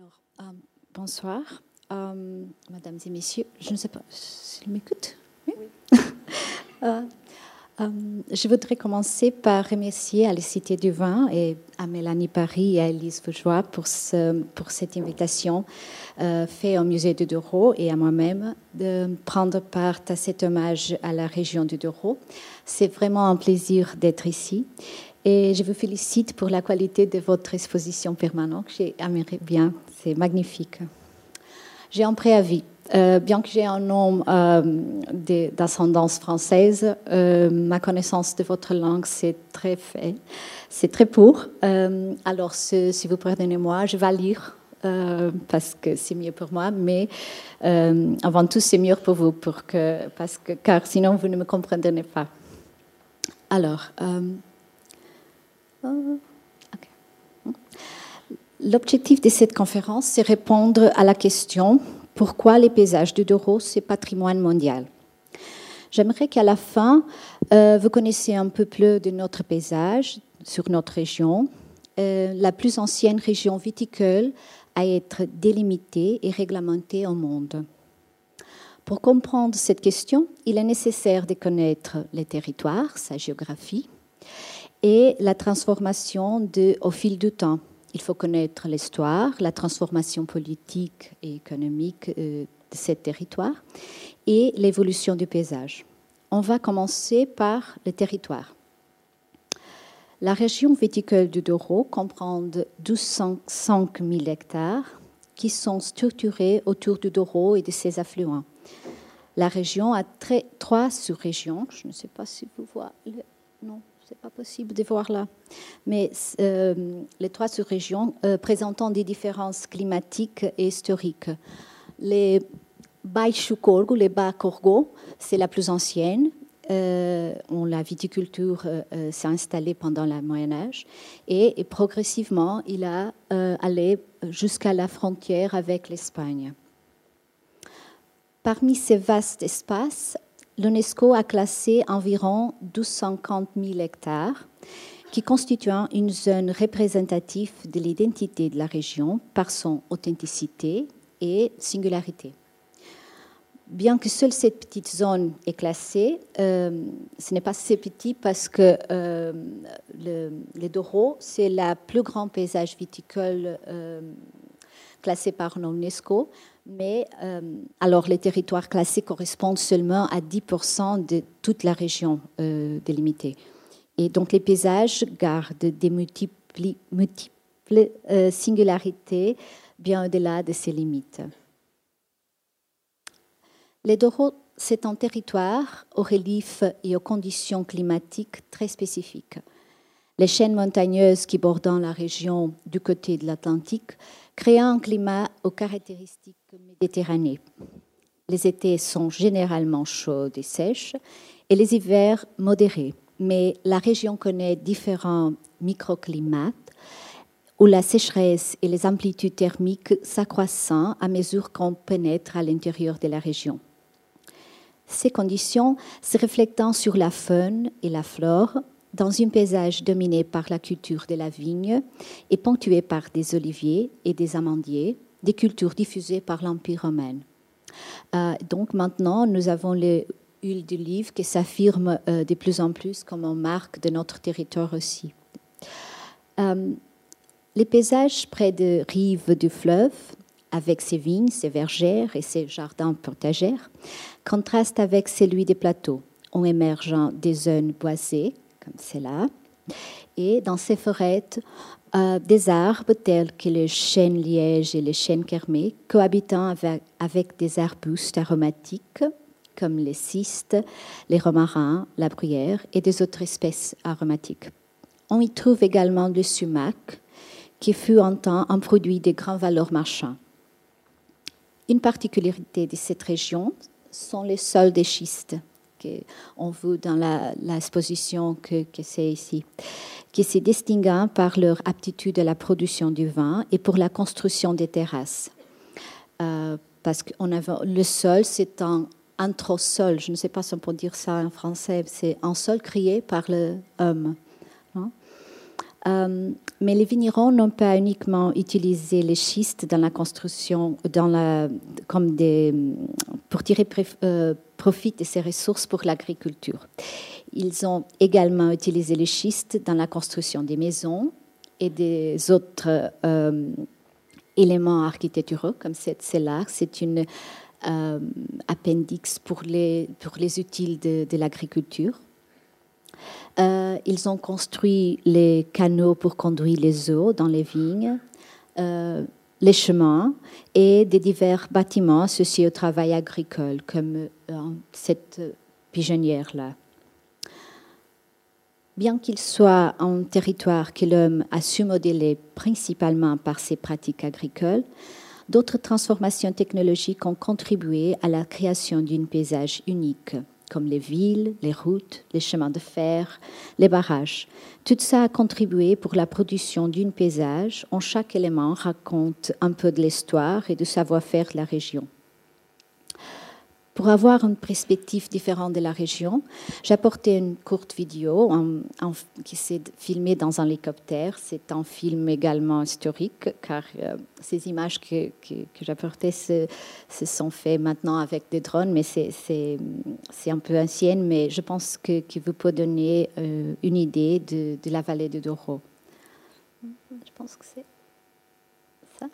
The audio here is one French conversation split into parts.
Alors, euh, bonsoir, euh, mesdames et messieurs. Je ne sais pas s'ils m'écoutent. Oui. Euh, je voudrais commencer par remercier à la Cité du Vin et à Mélanie Paris et à Elise Fougeois pour, ce, pour cette invitation faite au musée de Douro et à moi-même de prendre part à cet hommage à la région du Douro. C'est vraiment un plaisir d'être ici. Et je vous félicite pour la qualité de votre exposition permanente. J'ai aimé bien, c'est magnifique. J'ai un préavis. Euh, bien que j'ai un nom euh, d'ascendance française, euh, ma connaissance de votre langue, c'est très fait. C'est très pour. alors, si vous pardonnez-moi, je vais lire parce que c'est mieux pour moi, mais avant tout, c'est mieux pour vous, parce que, car sinon, vous ne me comprendrez pas. Alors, L'objectif de cette conférence, c'est répondre à la question pourquoi les paysages du Douro, c'est patrimoine mondial? J'aimerais qu'à la fin, euh, vous connaissiez un peu plus de notre paysage sur notre région, euh, la plus ancienne région viticole à être délimitée et réglementée au monde. Pour comprendre cette question, il est nécessaire de connaître les territoires, sa géographie, et la transformation au fil du temps. Il faut connaître l'histoire, la transformation politique et économique euh, de ce territoire et l'évolution du paysage. On va commencer par le territoire. La région viticole du Douro comprend 205 000 hectares qui sont structurés autour du Douro et de ses affluents. La région a trois sous-régions. Je ne sais pas si vous voyez. Non c'est pas possible de voir là. Mais euh, les trois sous-régions euh, présentant des différences climatiques et historiques. Les Baixucorgo, les Bas-Corgo, c'est la plus ancienne. Euh, la viticulture s'est installée pendant le Moyen Âge et progressivement, il a allé jusqu'à la frontière avec l'Espagne. Parmi ces vastes espaces, l'UNESCO a classé environ 1250 000 hectares qui constituent une zone représentative de l'identité de la région par son authenticité et singularité. Bien que seule cette petite zone est classée, euh, ce n'est pas si petit parce que euh, le, Douro, c'est le plus grand paysage viticole euh, classé par l'UNESCO, mais euh, alors les territoires classés correspondent seulement à 10% de toute la région euh, délimitée. Et donc les paysages gardent des multiples, euh, singularités bien au-delà de ces limites. Les Douro, c'est un territoire au relief et aux conditions climatiques très spécifiques. Les chaînes montagneuses qui bordent la région du côté de l'Atlantique créent un climat aux caractéristiques méditerranéennes. Les étés sont généralement chauds et sèches et les hivers modérés, mais la région connaît différents microclimats où la sécheresse et les amplitudes thermiques s'accroissent à mesure qu'on pénètre à l'intérieur de la région. Ces conditions se reflétant sur la faune et la flore dans un paysage dominé par la culture de la vigne et ponctué par des oliviers et des amandiers, des cultures diffusées par l'Empire romain. Euh, donc maintenant, nous avons les huiles qui s'affirment euh, de plus en plus comme une marque de notre territoire aussi. Euh, les paysages près de rives du fleuve, avec ses vignes, ses vergères et ses jardins potagères, contrastent avec celui des plateaux, en émergeant des zones boisées c'est là. Et dans ces forêts, euh, des arbres tels que les chênes liège et les chênes kermés, cohabitant avec, des arbustes aromatiques comme les cystes, les romarins, la bruyère et des autres espèces aromatiques. On y trouve également le sumac, qui fut un temps un produit de grande valeur marchand. Une particularité de cette région sont les sols des schistes qu'on voit dans l'exposition que, c'est ici, qui se distinguent par leur aptitude à la production du vin et pour la construction des terrasses. Euh, parce que le sol, c'est un anthro-sol. Je ne sais pas si on peut dire ça en français. C'est un sol créé par l'homme. Hein. Euh, mais les vignerons n'ont pas uniquement utilisé les schistes dans la construction, dans la, comme des, pour tirer euh, profit de ces ressources pour l'agriculture. Ils ont également utilisé les schistes dans la construction des maisons et des autres euh, éléments architecturaux, comme cette cellar. C'est une appendix pour les, pour les utiles de, de l'agriculture. Euh, ils ont construit les canaux pour conduire les eaux dans les vignes, euh, les chemins et des divers bâtiments associés au travail agricole, comme euh, cette pigeonnière-là. Bien qu'il soit un territoire que l'homme a su modeler principalement par ses pratiques agricoles, d'autres transformations technologiques ont contribué à la création d'un paysage unique comme les villes, les routes, les chemins de fer, les barrages. Tout ça a contribué pour la production d'un paysage où chaque élément raconte un peu de l'histoire et du savoir-faire de la région. Pour avoir une perspective différente de la région, j'ai apporté une courte vidéo qui s'est filmée dans un hélicoptère. C'est un film également historique, car euh, ces images que, que, j'apportais se, sont faites maintenant avec des drones, mais c'est un peu ancienne, mais je pense que, que vous peut donner euh, une idée de, de la vallée de Douro. Je pense que c'est ça.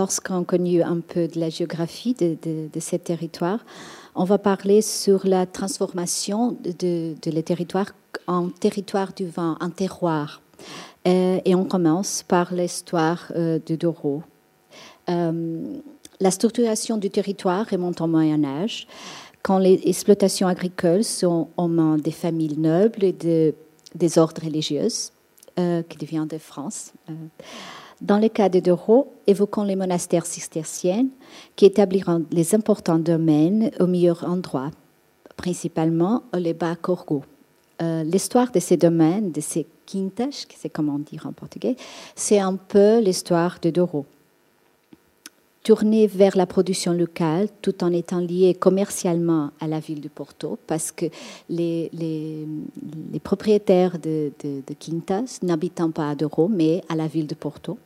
Lorsqu'on connaît un peu de la géographie de, de, ces territoires, on va parler sur la transformation de, de les territoires en territoire du vin, en terroir. Euh, et on commence par l'histoire euh, de Douro. Euh, la structuration du territoire remonte au Moyen Âge, quand les exploitations agricoles sont aux mains des familles nobles et de, des ordres religieux qui deviennent de France. Dans le cas de Douro, évoquons les monastères cisterciens qui établiront les importants domaines au meilleur endroit, principalement les bas Corgo. Euh, l'histoire de ces domaines, de ces quintas, c'est comment dire en portugais, c'est un peu l'histoire de Douro. Tourner vers la production locale tout en étant lié commercialement à la ville de Porto, parce que les, les, propriétaires de, de, de quintas n'habitant pas à Douro, mais à la ville de Porto.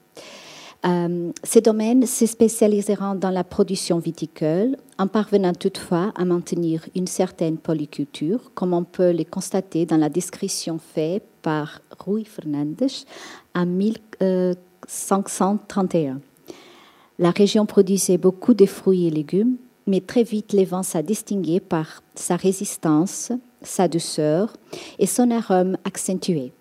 Euh, ces domaines se spécialiseront dans la production viticole, en parvenant toutefois à maintenir une certaine polyculture, comme on peut le constater dans la description faite par Rui Fernandes en 1531. La région produisait beaucoup de fruits et légumes, mais très vite les vins s'est distingué par sa résistance, sa douceur et son arôme accentué.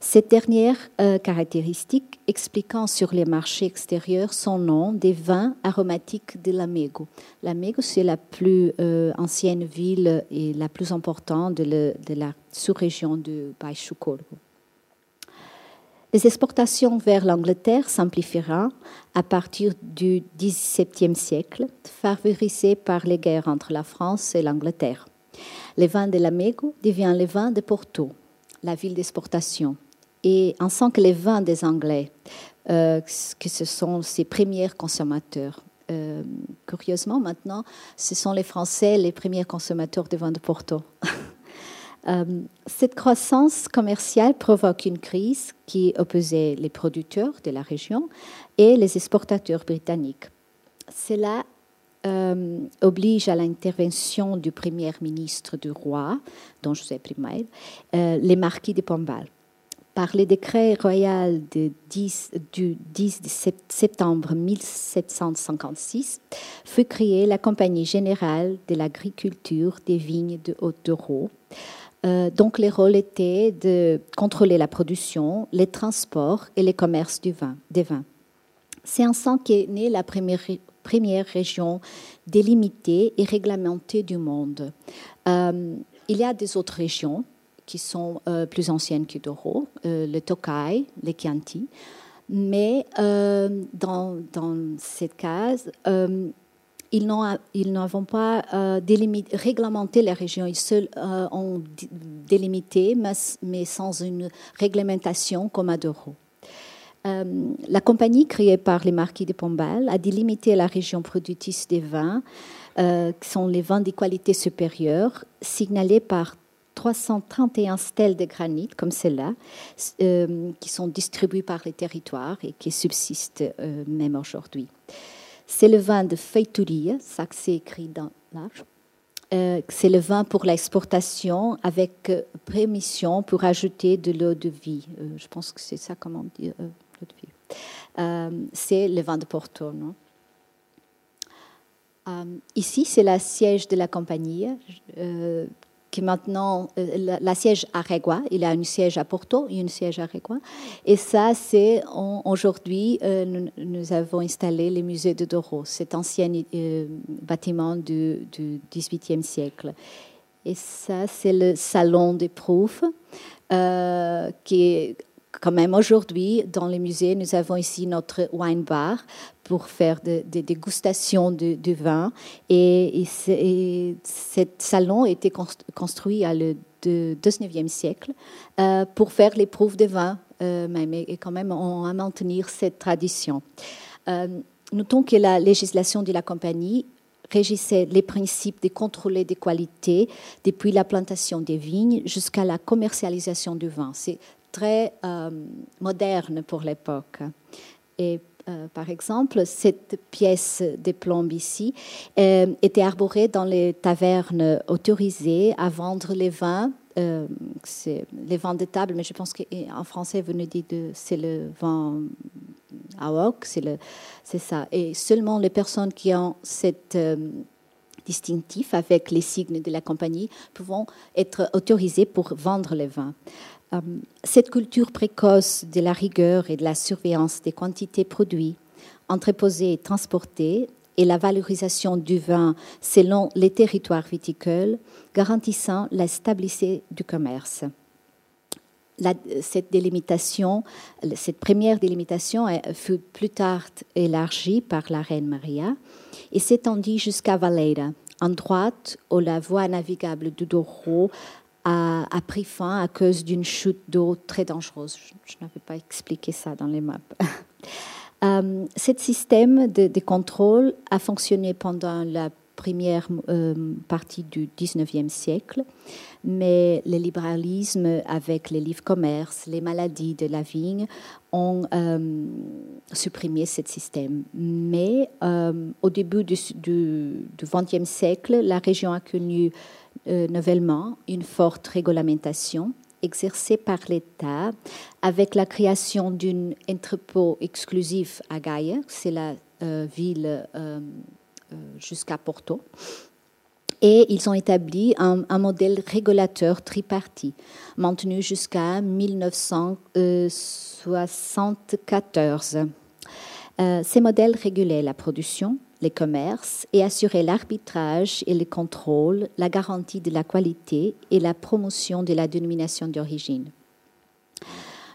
Cette dernière euh, caractéristique expliquant sur les marchés extérieurs son nom des vins aromatiques de Lamego. Lamego, c'est la plus euh, ancienne ville et la plus importante de, la sous-région de Baixo Corvo. Les exportations vers l'Angleterre s'amplifiera à partir du XVIIe siècle, favorisées par les guerres entre la France et l'Angleterre. Le vin de Lamego devient le vin de Porto, la ville d'exportation. Et on sent que les vins des Anglais, euh, que ce sont ses premiers consommateurs. Euh, curieusement, maintenant, ce sont les Français les premiers consommateurs de vin de Porto. Euh, cette croissance commerciale provoque une crise qui opposait les producteurs de la région et les exportateurs britanniques. Cela euh, oblige à l'intervention du premier ministre du roi, dont José I, euh, les marquis de Pombal. Par le décret royal du 10 septembre 1756, fut créée la Compagnie générale de l'agriculture des vignes de Haute-Raux. Euh, donc, les rôles étaient de contrôler la production, les transports et les commerces du vin, des vins. C'est ensemble qu'est née la première, première région délimitée et réglementée du monde. Euh, il y a des autres régions qui sont euh, plus anciennes que Doro, le Tokai, le Chianti, mais dans, dans, cette case, ils n'ont pas euh, réglementé la région, ils seuls euh, ont délimité, mais, sans une réglementation comme à Douro. Euh, la compagnie créée par les marquis de Pombal a délimité la région productrice des vins, qui sont les vins de qualité supérieure, signalés par 331 stèles de granit comme celle-là, qui sont distribuées par les territoires et qui subsistent même aujourd'hui. C'est le vin de Feituria, ça c'est écrit dans. Euh, c'est le vin pour l'exportation avec euh, permission pour ajouter de l'eau de vie. Euh, je pense que c'est ça comment dire vie. c'est le vin de Porto, non? Ici, c'est la siège de la compagnie qui maintenant, euh, la, siège à Régua, il y a une siège à Porto et une siège à Régua. Et ça, c'est aujourd'hui, euh, nous, avons installé le musée de Doro, cet ancien euh, bâtiment du, du, XVIIIe siècle. Et ça, c'est le salon des proof, qui est quand même aujourd'hui, dans les musées, nous avons ici notre wine bar pour faire des dégustations de, vin. Et, et, salon a été construit à le 19e siècle euh, pour faire l'épreuve de vin, euh, et quand même on a maintenir cette tradition. Euh, notons que la législation de la compagnie régissait les principes de contrôler des qualités depuis la plantation des vignes jusqu'à la commercialisation du vin. Très euh, moderne pour l'époque. Et euh, par exemple, cette pièce de plomb ici euh, était arborée dans les tavernes autorisées à vendre les vins. les vins de table, mais je pense qu'en français, vous nous dites c'est le vin AOC, c'est, c'est ça. Et seulement les personnes qui ont cette distinctif avec les signes de la compagnie pouvant être autorisées pour vendre les vins. Euh, cette culture précoce de la rigueur et de la surveillance des quantités produites, entreposées et transportées, et la valorisation du vin selon les territoires viticoles, garantissant la stabilité du commerce. cette délimitation, cette première délimitation fut plus tard élargie par la reine Maria et s'étendit jusqu'à Valera, en droite où la voie navigable du Douro a, pris fin à cause d'une chute d'eau très dangereuse. Je, n'avais pas expliqué ça dans les maps. euh, ce système de, contrôle a fonctionné pendant la première euh, partie du 19e siècle, mais le libéralisme avec les livres commerce, les maladies de la vigne ont euh, supprimé ce système. Mais euh, au début du, du, du, 20e siècle, la région a connu euh, nouvellement une forte réglementation exercée par l'État avec la création d'un entrepôt exclusif à Gaia, c'est la euh, ville euh, jusqu'à Porto. Et ils ont établi un, un, modèle régulateur tripartite, maintenu jusqu'à 1974. ces modèles régulaient la production, les commerces et assurer l'arbitrage et le contrôle, la garantie de la qualité et la promotion de la dénomination d'origine.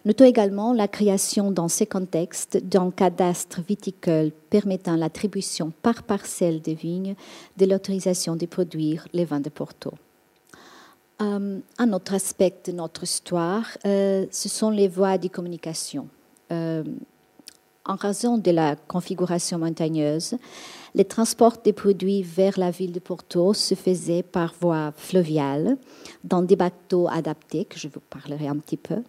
Notons également la création dans ces contextes d'un cadastre viticole permettant l'attribution par parcelle des vignes de l'autorisation de produire les vins de Porto. Euh, un autre aspect de notre histoire, euh, ce sont les voies de communication. Euh, en raison de la configuration montagneuse, les transports des produits vers la ville de Porto se faisaient par voie fluviale, dans des bateaux adaptés, que je vous parlerai un petit peu.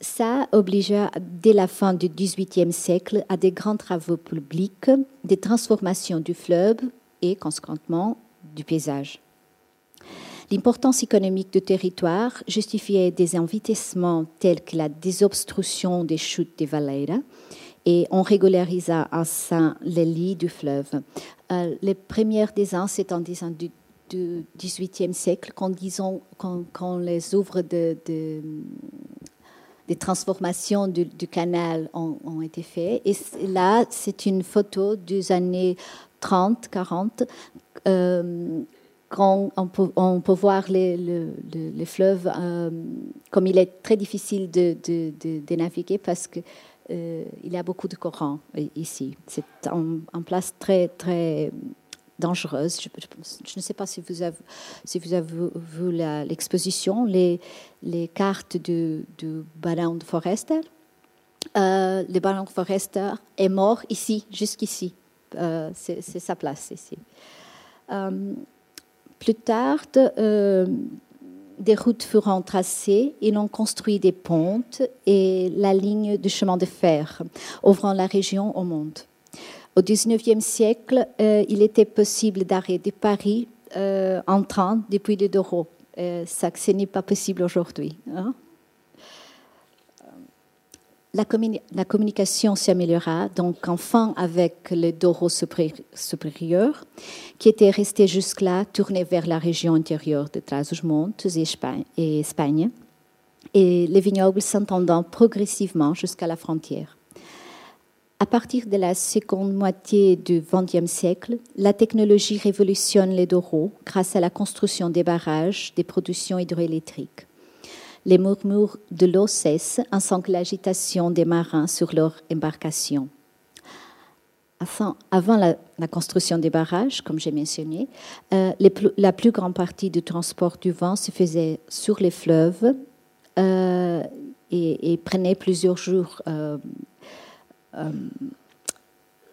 ça obligea, dès la fin du XVIIIe siècle, à des grands travaux publics, des transformations du fleuve et, conséquemment, du paysage. L'importance économique du territoire justifiait des investissements tels que la désobstruction des chutes des Valera et on régularisait sein les lits du fleuve. Euh, les premières ans, c'est en disant du, du, XVIIIe siècle, quand, disons, quand, les ouvres de, de des transformations du, canal ont, été faites. Et là, c'est une photo des années 30, 40, quand on peut, voir les, fleuves, euh, comme il est très difficile de, naviguer parce qu'il euh, y a beaucoup de courants ici. C'est en, place très, très dangereuse. Je, ne sais pas si vous avez, vu l'exposition, les, cartes du, du de Forester. Euh, le ballon de Forester est mort ici, jusqu'ici. Euh, c'est sa place ici. Plus tard, euh, des routes furent tracées et l'on construit des pontes et la ligne de chemin de fer, ouvrant la région au monde. Au XIXe siècle, euh, il était possible d'arrêter Paris euh, en train depuis le Douro. ça, ce n'est pas possible aujourd'hui. Hein. La, communication s'améliora donc enfin avec le Douro supérieur, qui était resté jusque-là tourné vers la région intérieure de Trás-os-Montes et Espagne, et les vignobles s'entendant progressivement jusqu'à la frontière. À partir de la seconde moitié du XXe siècle, la technologie révolutionne les Douro grâce à la construction des barrages des productions hydroélectriques. Les murmures de l'eau cessent ainsi que l'agitation des marins sur leur embarcation. Avant la, construction des barrages, comme j'ai mentionné, euh, la plus grande partie du transport du vent se faisait sur les fleuves euh, et, prenait plusieurs jours. Euh,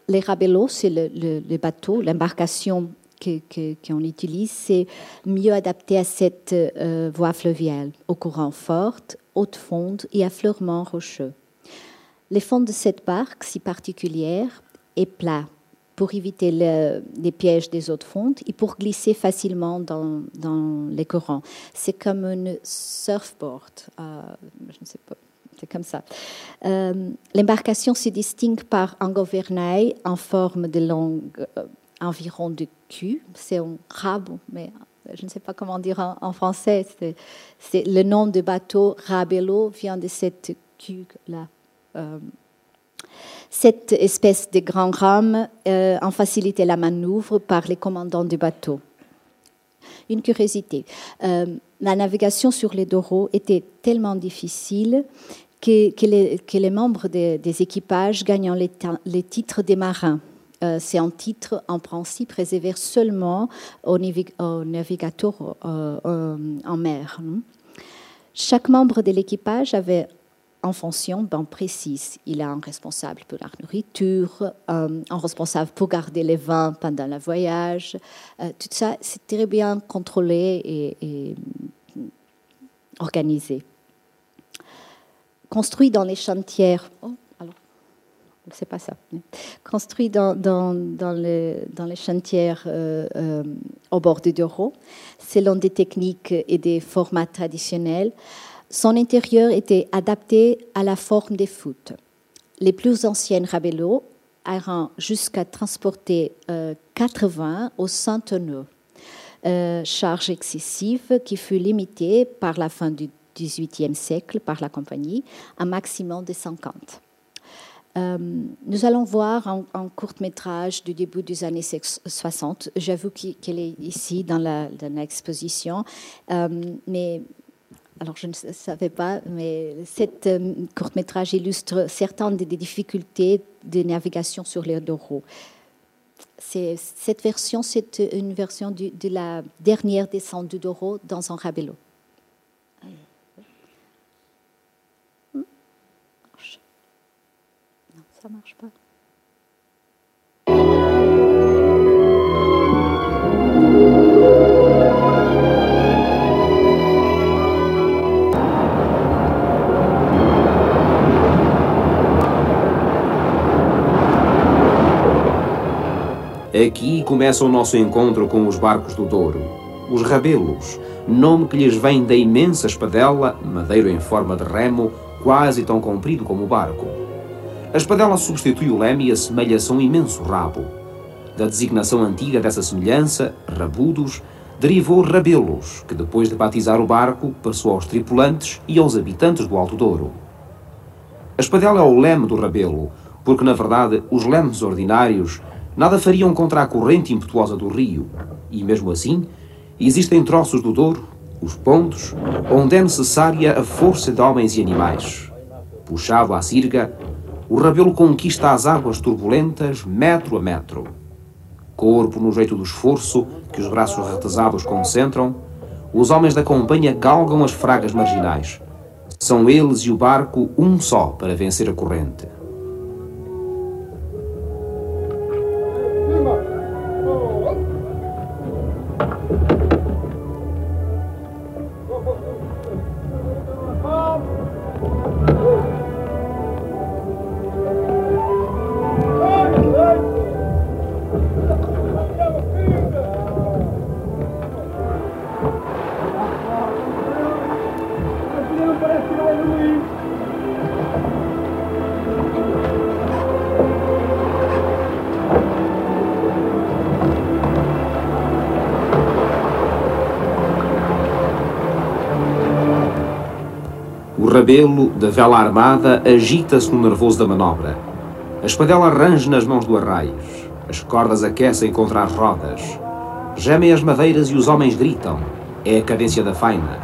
les rabelos, c'est le, bateau, l'embarcation qu'on utilise, c'est mieux adapté à cette euh, voie fluviale, au courant fort, haute fonde et affleurement rocheux. Les fonds de cette barque, si particulière, est plat pour éviter les pièges des autres fontes et pour glisser facilement dans, les courants. C'est comme une surfboard, euh, je ne sais pas, c'est comme ça. Euh, l'embarcation se distingue par un gouvernail en forme de longue environ de cul. C'est un crabe, mais je ne sais pas comment dire en, français. C'est, le nom de bateau Rabello vient de cette queue-là. Euh, cette espèce de grand rame euh, en facilitait la manœuvre par les commandants du bateau. Une curiosité, euh, la navigation sur les Douro était tellement difficile que, les, membres des, équipages gagnant les titres des marins. Euh, c'est un titre en principe réservé seulement aux, navigateurs euh, euh, en mer. Hein. Chaque membre de l'équipage avait en fonction bien précise. Il a un responsable pour la nourriture, un responsable pour garder les vins pendant le voyage. tout ça, c'est très bien contrôlé et organisé. Construit dans les chantiers. Oh, c'est pas ça. Construit dans, les, chantiers euh, euh, au bord du Douro, selon des techniques et des formats traditionnels, son intérieur était adapté à la forme des foot. Les plus anciennes rabellos allant jusqu'à transporter 80 euh, au 100 tonneaux. charge excessive qui fut limitée par la fin du XVIIIe siècle par la compagnie à un maximum de 50. Euh, nous allons voir un, court métrage du début des années 60. J'avoue qu'elle est ici dans l'exposition, euh, mais alors je ne savais pas, mais cet euh, court-métrage illustre certaines des difficultés de navigation sur les Douro. Cette version, c'est une version de la dernière descente du Douro dans un rabello. Ça marche pas. Aqui começa o nosso encontro com os barcos do Douro, os rabelos, nome que lhes vem da imensa espadela, madeiro em forma de remo, quase tão comprido como o barco. A espadela substitui o leme e assemelha-se a um imenso rabo. Da designação antiga dessa semelhança, rabudos, derivou rabelos, que depois de batizar o barco, passou aos tripulantes e aos habitantes do Alto Douro. A espadela é o leme do rabelo, porque na verdade os lemes ordinários nada fariam contra a corrente impetuosa do rio, e mesmo assim, existem troços do Douro, os pontos, onde é necessária a força de homens e animais. Puxado à sirga, o rabelo conquista as águas turbulentas metro a metro. Corpo no jeito do esforço que os braços retesados concentram, os homens da companhia galgam as fragas marginais. São eles e o barco um só para vencer a corrente. Rabelo, da vela armada, agita-se no nervoso da manobra. A espadela range nas mãos do arraios. As cordas aquecem contra as rodas. Gemem as madeiras e os homens gritam. É a cadência da faina.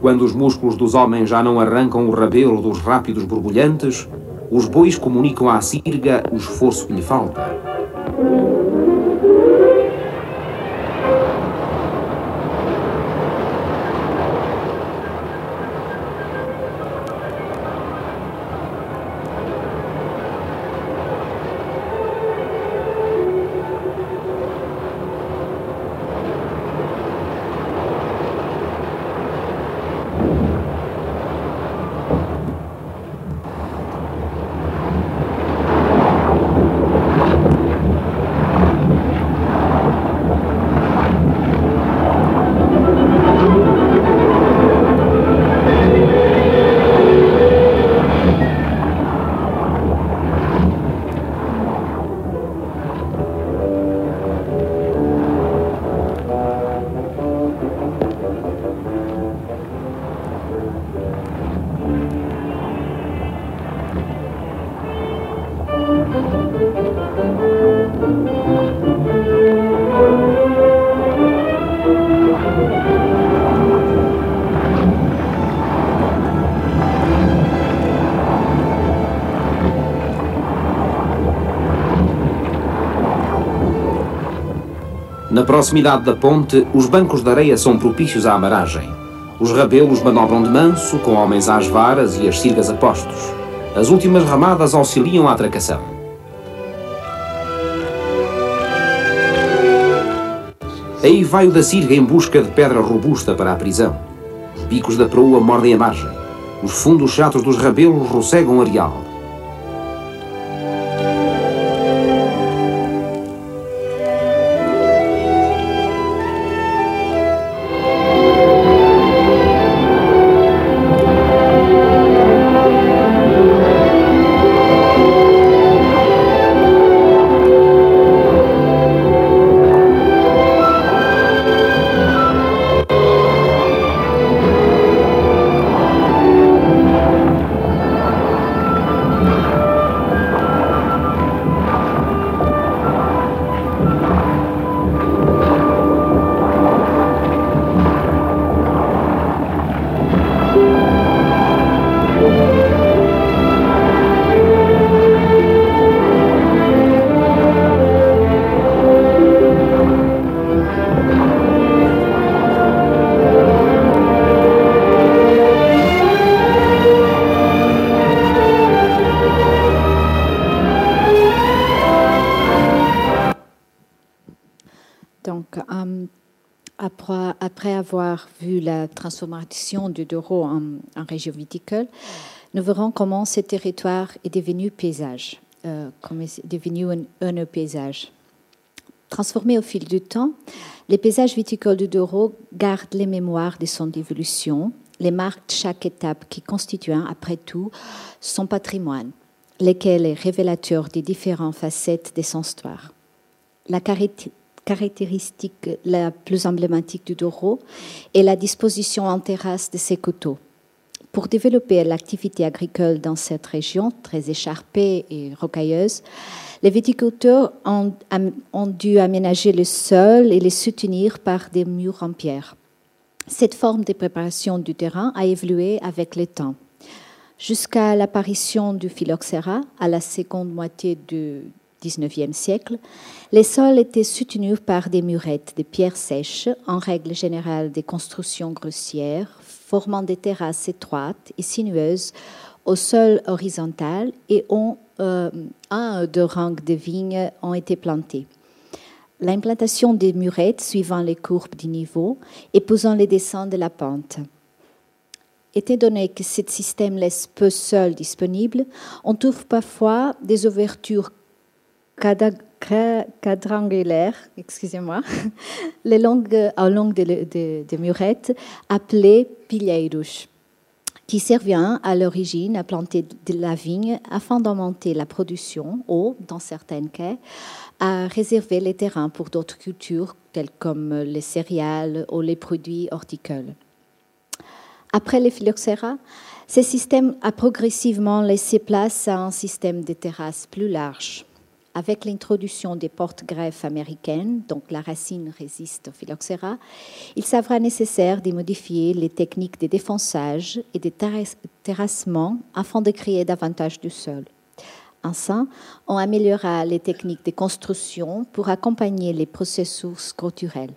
Quando os músculos dos homens já não arrancam o rabelo dos rápidos borbulhantes, os bois comunicam à sirga o esforço que lhe falta. Na proximidade da ponte, os bancos de areia são propícios à amaragem. Os rabelos manobram de manso, com homens às varas e as sirgas a postos. As últimas ramadas auxiliam a atracação. Aí vai o da sirga em busca de pedra robusta para a prisão. Os bicos da proa mordem a margem. Os fundos chatos dos rabelos roçegam o areal. Vu la transformation du Douro en, région viticole, nous verrons comment ce territoire est devenu paysage, euh, comment est devenu un, un paysage. Transformé au fil du temps, les paysages viticoles du Douro gardent les mémoires de son évolution, les marques de chaque étape qui constituent, après tout, son patrimoine, lequel est révélateur des différentes facettes de son histoire. La caractéristique la plus emblématique du Douro est la disposition en terrasse de ses coteaux. Pour développer l'activité agricole dans cette région très écharpée et rocailleuse, les viticulteurs ont, dû aménager le sol et les soutenir par des murs en pierre. Cette forme de préparation du terrain a évolué avec le temps. Jusqu'à l'apparition du phylloxéra à la seconde moitié du XIXe siècle, les sols étaient soutenus par des murettes de pierres sèches, en règle générale des constructions grossières, formant des terrasses étroites et sinueuses au sol horizontal et ont, euh, un ou deux rangs de vignes ont été plantés. L'implantation des murettes suivant les courbes du niveau, épousant les descentes de la pente. Étant donné que ce système laisse peu sol disponible, on trouve parfois des ouvertures quadrangulaires, excusez-moi, les longues, au long des murettes, appelées pilheiros, qui serviront à l'origine à planter de la vigne afin d'augmenter la production ou, dans certains cas, à réserver les terrains pour d'autres cultures telles comme les céréales ou les produits horticoles. Après les phylloxéra, ce système a progressivement laissé place à un système de terrasses plus large avec l'introduction des portes-greffes américaines, donc la racine résiste au phylloxéra, il s'avera nécessaire de modifier les techniques de défonçage et de terrassement afin de créer davantage de sol. Enfin, on améliorera les techniques de construction pour accompagner les processus culturels.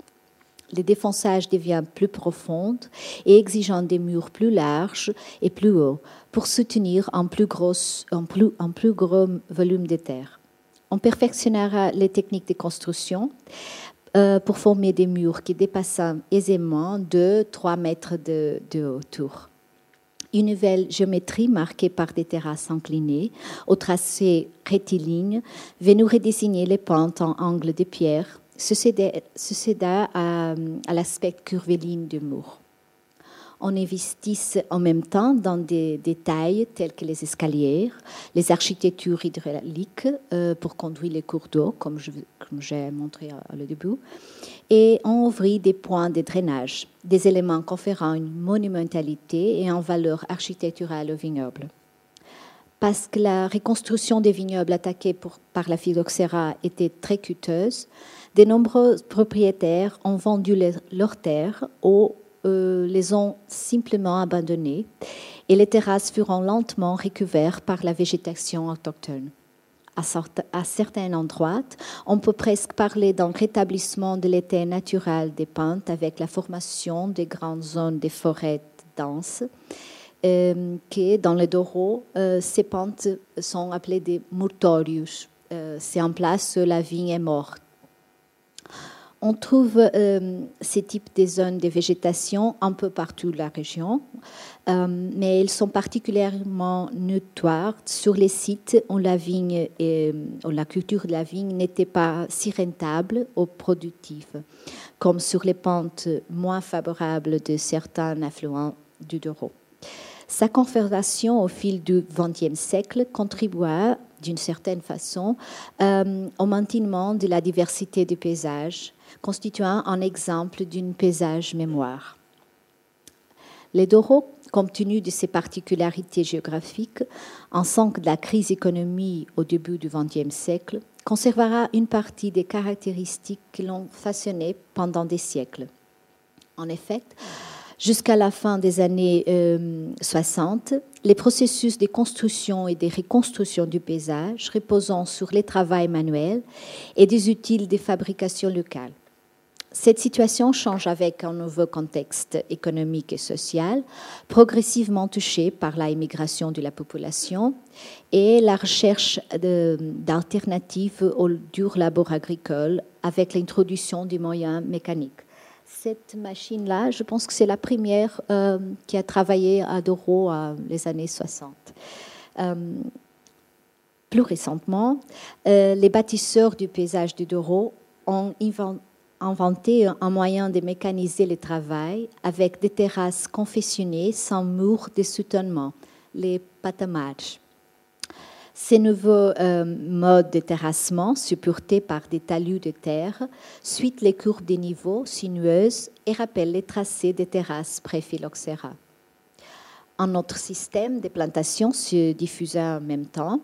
Le défonçage devient plus profond et exigeant des murs plus larges et plus hauts pour soutenir un plus gros volume de terre. On perfectionnera les techniques de construction euh, pour former des murs qui dépassent aisément 2-3 mètres de, de hauteur. Une nouvelle géométrie marquée par des terrasses inclinées, au tracé rectiligne, va nous redessiner les pentes en angle de pierre, succéda à, à l'aspect curviligne du mur on investisse en même temps dans des détails tels que les escaliers, les architectures hydrauliques euh, pour conduire les cours d'eau, comme j'ai montré au début, et on ouvrit des points de drainage, des éléments conférant une monumentalité et une valeur architecturale au vignoble. Parce que la reconstruction des vignobles attaqués par la phylloxéra était très coûteuse, de nombreux propriétaires ont vendu leurs terres aux euh, les ont simplement abandonnés et les terrasses furent lentement recouvertes par la végétation autochtone. À certains endroits, on peut presque parler d'un rétablissement de l'état naturel des pentes avec la formation des grandes zones de forêts denses, euh, qui, dans le Doro, euh, ces pentes sont appelées des murtorius. C'est en place où la vigne est morte. On trouve euh, ces types de zones de végétation un peu partout dans la région, euh, mais ils sont particulièrement notoires sur les sites où la culture de la vigne n'était pas si rentable ou productive, comme sur les pentes moins favorables de certains affluents du Douro. Sa conservation au fil du XXe siècle contribua d'une certaine façon euh, au maintien de la diversité du paysage constituant un exemple d'une paysage mémoire. Les Doro, compte tenu de ses particularités géographiques, en sens de la crise économique au début du XXe siècle, conservera une partie des caractéristiques qui l'ont façonné pendant des siècles. En effet, jusqu'à la fin des années 60, euh, les processus de construction et de reconstruction du paysage reposant sur les travaux manuels et des outils de fabrication locale. Cette situation change avec un nouveau contexte économique et social, progressivement touché par la immigration de la population et la recherche d'alternatives au dur labeur agricole avec l'introduction du moyen mécanique. Cette machine-là, je pense que c'est la première euh, qui a travaillé à Doro à les années 60. Euh, plus récemment, euh, les bâtisseurs du paysage du Doro ont inventé un moyen de mécaniser le travail avec des terrasses confectionnées sans murs de soutènement, les patamages. Ces nouveaux euh, modes de terrassement, supportés par des talus de terre, suivent les courbes des niveaux sinueuses et rappellent les tracés des terrasses pré-phylloxéra. Un autre système de plantation se diffusa en même temps,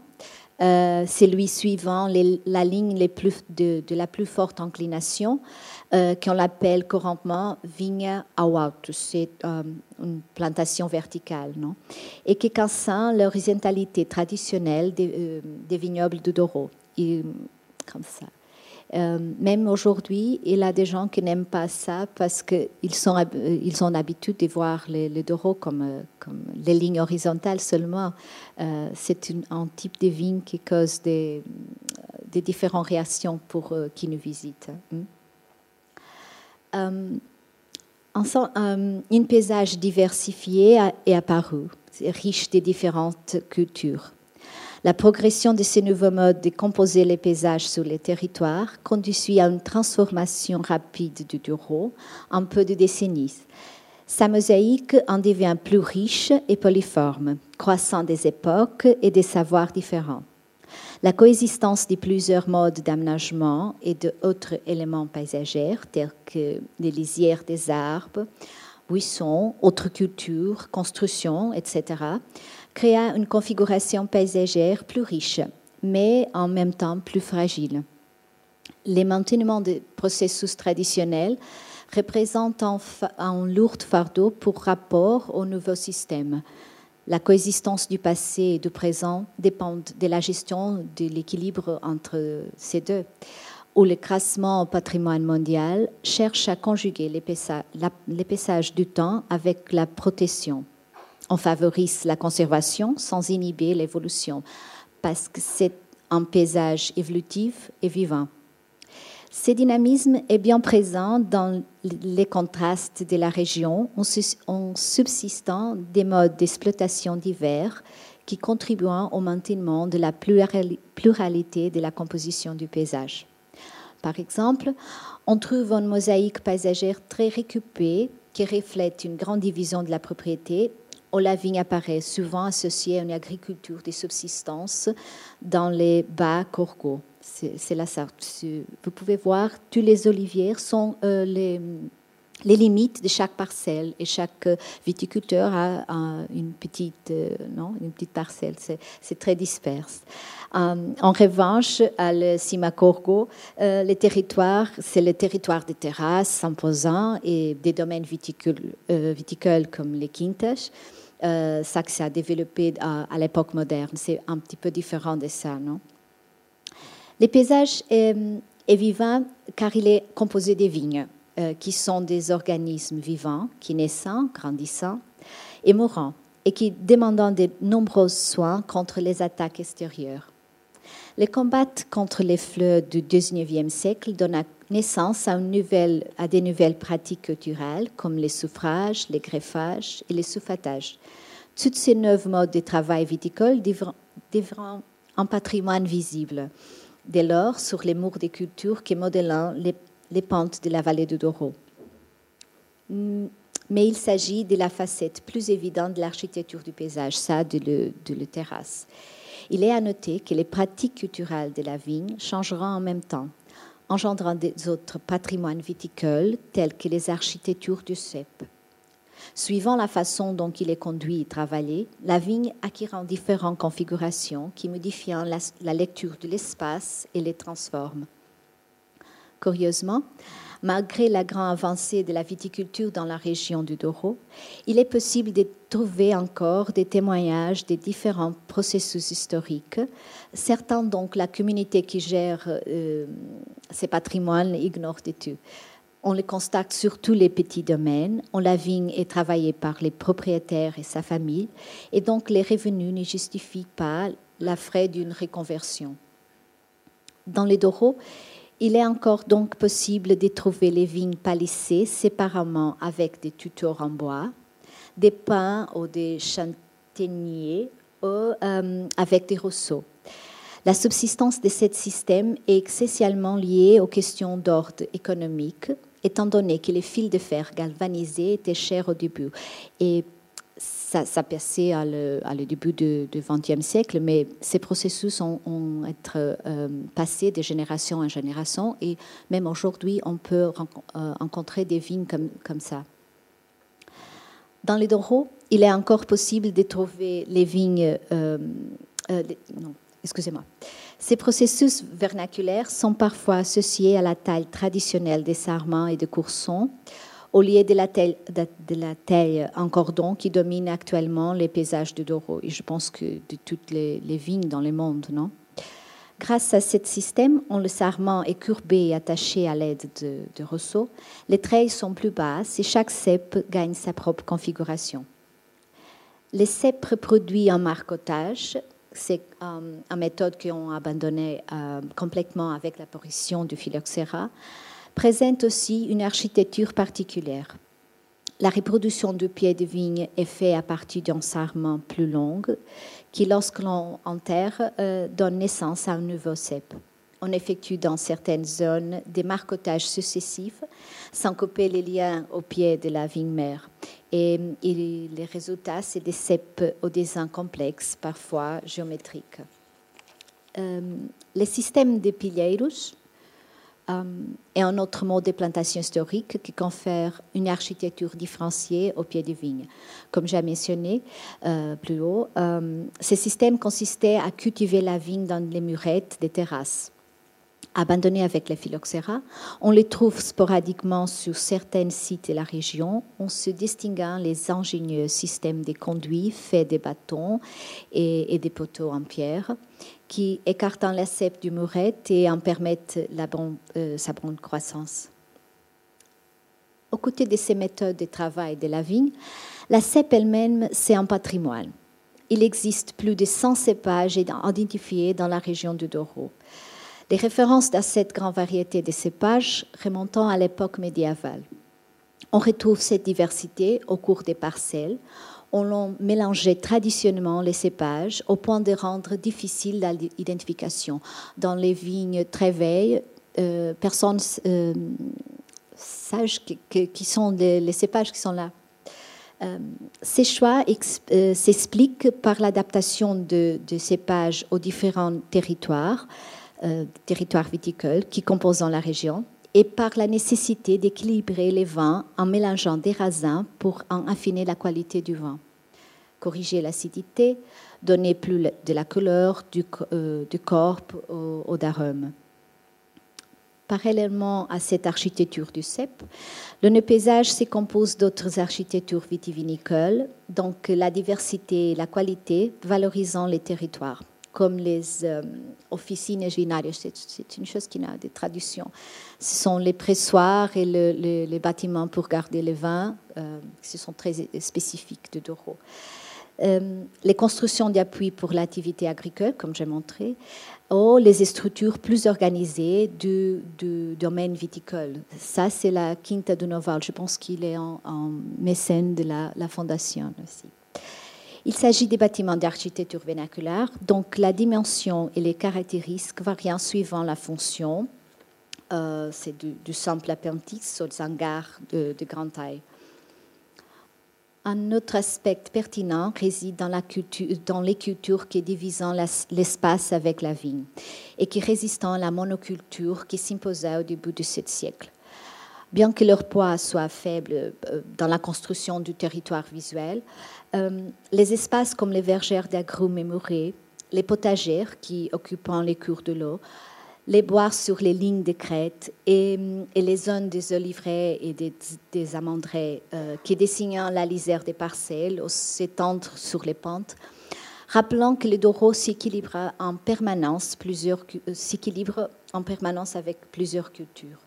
euh, celui suivant la ligne de, la plus forte inclination, euh, qu'on l'appelle couramment vigne aualtus, c'est euh, une plantation verticale, non? Et qui concerne l'horizontalité traditionnelle des, vignobles de Doro, comme ça. Euh, même aujourd'hui, il y a des gens qui n'aiment pas ça parce qu'ils ils ont l'habitude de voir les, les comme, euh, comme, les lignes horizontales seulement. Euh, c'est un type de vigne qui cause des, différentes réactions pour qui nous visitent. Hein. un paysage diversifié est apparu, riche de différentes cultures. La progression de ces nouveaux modes de composer les paysages sur les territoires conduit à une transformation rapide du Douro en peu de décennies. Sa mosaïque en devient plus riche et polyforme, croissant des époques et des savoirs différents. La coexistence de plusieurs modes d'aménagement et d'autres éléments paysagers, tels que les lisières des arbres, buissons, autres cultures, constructions, etc., créa une configuration paysagère plus riche, mais en même temps plus fragile. Les maintenements des processus traditionnels représentent un, lourd fardeau pour rapport au nouveau système. La coexistence du passé et du présent dépend de la gestion de l'équilibre entre ces deux, où le crassement au patrimoine mondial cherche à conjuguer l'épaissage du temps avec la protection. On favorise la conservation sans inhiber l'évolution, parce que c'est un paysage évolutif et vivant. Ce dynamisme est bien présent dans les contrastes de la région en subsistant des modes d'exploitation divers qui contribuent au maintien de la pluralité de la composition du paysage. Par exemple, on trouve une mosaïque paysagère très récupérée qui reflète une grande division de la propriété la vigne apparaît souvent associée à une agriculture de subsistance dans les bas Corgos. C'est la sorte. Vous pouvez voir, tous les oliviers sont euh, les, les, limites de chaque parcelle et chaque viticulteur a, une, petite, euh, non, une petite parcelle. C'est très disperse. Euh, en revanche, à le Simacorgo, le territoire, c'est le territoire des terrasses imposants et des domaines viticoles, viticoles comme les quintas euh, ça que ça a développé à, l'époque moderne. C'est un petit peu différent de ça, non? Le paysage est, vivant car il est composé des vignes, euh, qui sont des organismes vivants, qui naissant, grandissant et mourant, et qui demandent de nombreux soins contre les attaques extérieures. Les combats contre les fleurs du XIXe siècle donnent naissance à, des nouvelles pratiques culturelles comme les suffrages, les greffages et les souffatages. Toutes ces neuf modes de travail viticole devront un patrimoine visible, dès lors sur les murs des cultures qui modèlent les, pentes de la vallée de Douro. Mais il s'agit de la facette plus évidente de l'architecture du paysage, ça de la terrasse. Il est à noter que les pratiques culturelles de la vigne changeront en même temps, engendrant des autres patrimoines viticoles tels que les architectures du cep. Suivant la façon dont il est conduit et travaillé, la vigne acquérant différentes configurations qui modifient la, la lecture de l'espace et les transforment. Curieusement, malgré la grande avancée de la viticulture dans la région du Douro, il est possible de trouver encore des témoignages des différents processus historiques. Certains, donc, la communauté qui gère euh, ces patrimoines ignore de tout. On le constate sur tous les petits domaines. On la vigne est travaillée par les propriétaires et sa famille, et donc les revenus ne justifient pas la frais d'une reconversion. Dans les Douro, Il est encore donc possible de trouver les vignes palissées séparément avec des tutos en bois, des pins ou des châtaigniers ou euh, avec des rousseaux. La subsistance de ce système est essentiellement liée aux questions d'ordre économique, étant donné que les fils de fer galvanisés étaient chers au début. Et ça, ça passait à le, début du XXe siècle, mais ces processus ont, été euh, passés de génération en génération et même aujourd'hui, on peut euh, rencontrer des vignes comme, comme ça. Dans les Douro, il est encore possible de trouver les vignes. Euh, non, excusez-moi. Ces processus vernaculaires sont parfois associés à la taille traditionnelle des sarments et des coursons, au lieu de la taille, en cordon qui domine actuellement les paysages de Douro. Et je pense que de toutes les, vignes dans le monde, non? Grâce à ce système, où le sarment est courbé et attaché à l'aide de, de rosseaux, les treilles sont plus basses et chaque cep gagne sa propre configuration. Les cèpes produits en marcotage c'est euh, une méthode qu'on a abandonnée euh, complètement avec l'apparition du phylloxéra, présente aussi une architecture particulière. La reproduction du pied de vigne est faite à partir d'un sarment plus long qui, lorsque l'on enterre, euh, donne naissance à un nouveau cep. On effectue dans certaines zones des marcotages successifs sans couper les liens au pied de la vigne mère. Et, les résultats, c'est des cèpes au dessin complexe, parfois géométriques. Euh, le système de pilheiros euh, est un autre mode de plantation historique qui confère une architecture différenciée au pied des vignes. Comme j'ai mentionné euh, plus haut, ce système consistait à cultiver la vigne dans les murettes des terrasses abandonnés avec les phylloxéra. On les trouve sporadiquement sur certains sites de la région, en se distinguant les ingénieux systèmes de conduits faits des bâtons et, des poteaux en pierre qui écartent la cèpe du mourette et en permettent la euh, sa bonne croissance. Aux côtés de ces méthodes de travail de la vigne, la cèpe elle-même, c'est un patrimoine. Il existe plus de 100 cépages identifiés dans la région du Douro. Les références à cette grande variété de cépages remontant à l'époque médiévale. On retrouve cette diversité au cours des parcelles. On a mélangé traditionnellement les cépages au point de rendre difficile l'identification. Dans les vignes très veilles, euh, personnes euh, qui, sont les, cépages qui sont là. Euh, ces choix s'expliquent par l'adaptation de, cépages aux différents territoires, euh, territoire viticole qui composent la région et par la nécessité d'équilibrer les vins en mélangeant des raisins pour en affiner la qualité du vin, corriger l'acidité, donner plus de la couleur du, euh, corps au, d'arôme. Parallèlement à cette architecture du cep, le paysage se compose d'autres architectures vitivinicoles, donc la diversité et la qualité valorisant les territoires comme les euh, officines vinarias. C'est une chose qui a des traductions. Ce sont les pressoirs et les bâtiments pour garder le vin, euh, ce sont très spécifiques de Douro. Euh, les constructions d'appui pour l'activité agricole, comme j'ai montré, ou les structures plus organisées du, domaine viticole. Ça, c'est la Quinta do Noval. Je pense qu'il est en, mécène de la fondation aussi. Il s'agit des bâtiments d'architecture vernaculaire, donc la dimension et les caractéristiques varient suivant la fonction. Euh, c'est du, simple appendice aux hangars de, grande taille. Un autre aspect pertinent réside dans, la culture, les cultures qui divisant l'espace avec la vigne et qui résistent à la monoculture qui s'imposa au début de ce siècle. Bien que leur poids soit faible euh, dans la construction du territoire visuel, euh, les espaces comme les vergères d'agrumes et les potagères qui occupent les cours de l'eau, les bois sur les lignes de crête et, les zones des oliveraies et des, des euh, qui dessinent la lisière des parcelles ou s'étendre sur les pentes, rappelant que le Douro s'équilibre en euh, s'équilibre en permanence avec plusieurs cultures.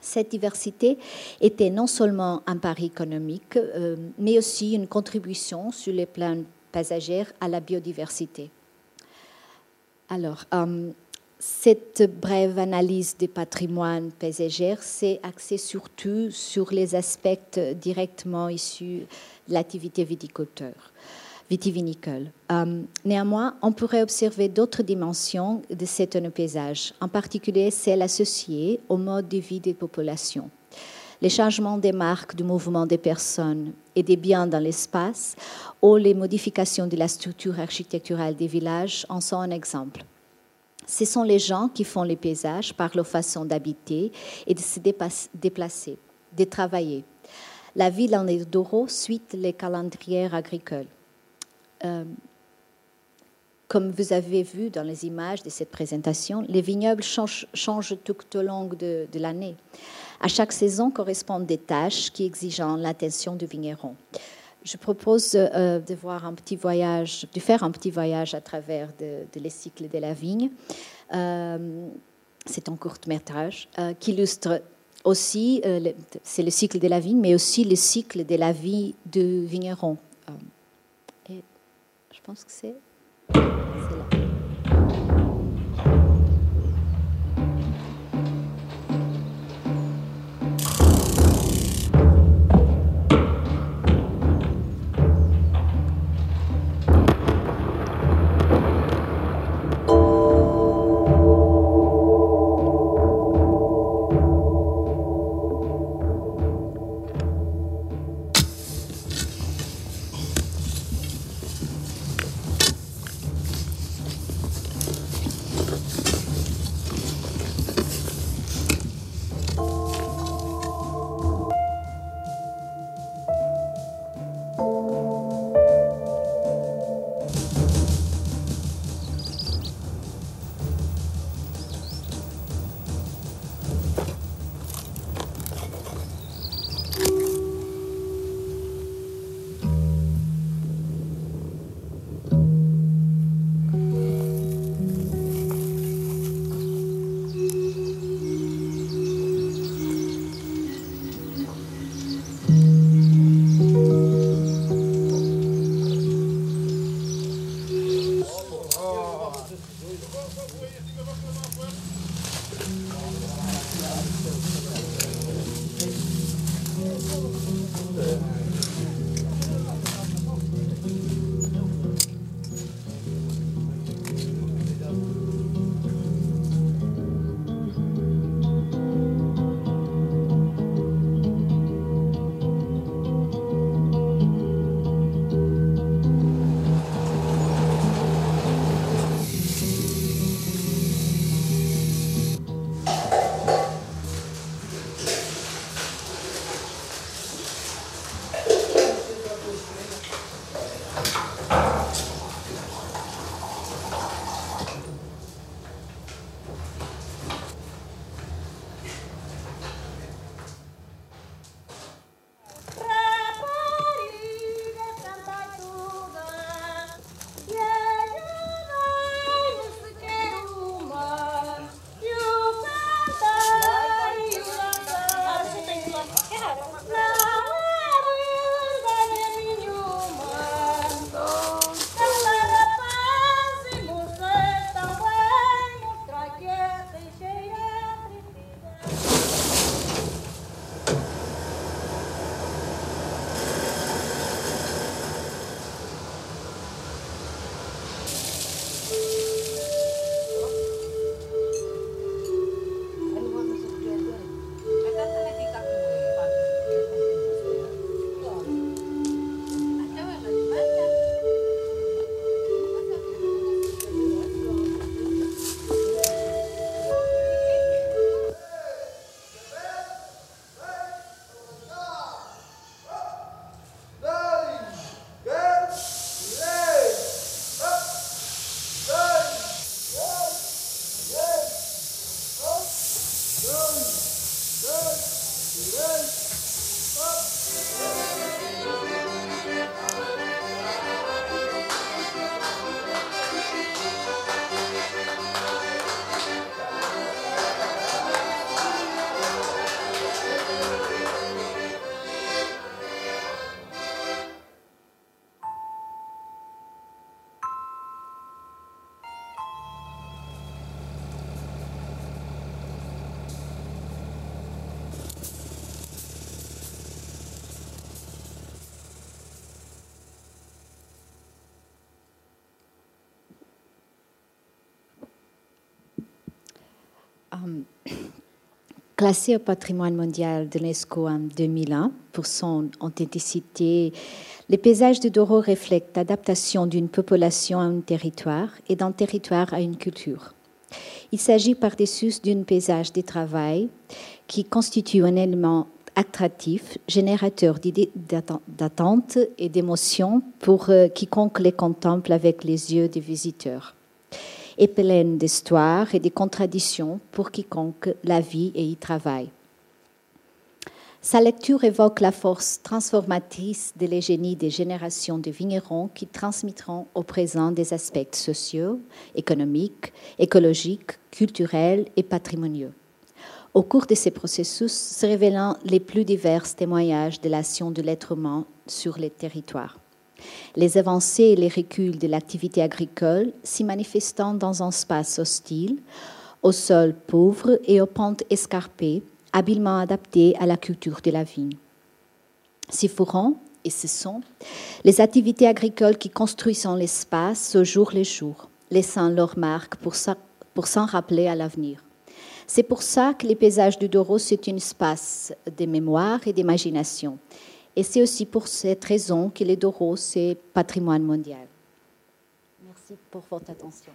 Cette diversité était non seulement un pari économique, euh, mais aussi une contribution sur les plans passagers à la biodiversité. Alors, euh, cette brève analyse des patrimoines paysagers s'est axée surtout sur les aspects directement issus de l'activité vitivinicole. Euh, néanmoins, on pourrait observer d'autres dimensions de cet paysage, en particulier celles associées au mode de vie des populations. Les changements des marques du mouvement des personnes et des biens dans l'espace ou les modifications de la structure architecturale des villages en sont un exemple. Ce sont les gens qui font les paysages par leur façon d'habiter et de se déplacer, de travailler. La ville en Eldoro suit les calendriers agricoles. Euh, comme vous avez vu dans les images de cette présentation, les vignobles changent, tout au long de, l'année. À chaque saison correspondent des tâches qui exigent l'attention du vigneron. Je propose euh, de, faire un petit voyage à travers les cycles de la vigne. Euh, c'est un court métrage qui illustre aussi, c'est le cycle de la vigne, mais aussi le cycle de la vie du vigneron. Je pense que c'est Classé au patrimoine mondial de l'UNESCO en 2001 pour son authenticité, les paysages de Doro reflètent l'adaptation d'une population à un territoire et d'un territoire à une culture. Il s'agit par-dessus d'un paysage de travail qui constitue un élément attractif, générateur d'attente et d'émotion pour euh, quiconque les contemple avec les yeux des visiteurs et pleine d'histoire et de contradictions pour quiconque la vit et y travaille. Sa lecture évoque la force transformatrice de l'égénie des générations de vignerons qui transmettront au présent des aspects sociaux, économiques, écologiques, culturels et patrimoniaux. Au cours de ces processus se révélant les plus divers témoignages de l'action de l'être humain sur les territoires les avancées et les reculs de l'activité agricole s'y manifestant dans un espace hostile, au sol pauvre et aux pentes escarpées, habilement adaptées à la culture de la vigne. Ces fourrons, et ce sont les activités agricoles qui construisent l'espace au jour le jour, laissant leur marque pour s'en rappeler à l'avenir. C'est pour ça que les paysages du Doro, c'est un espace de mémoire et d'imagination. Et c'est aussi pour cette raison que les Doros, c'est patrimoine mondial. Merci pour votre attention.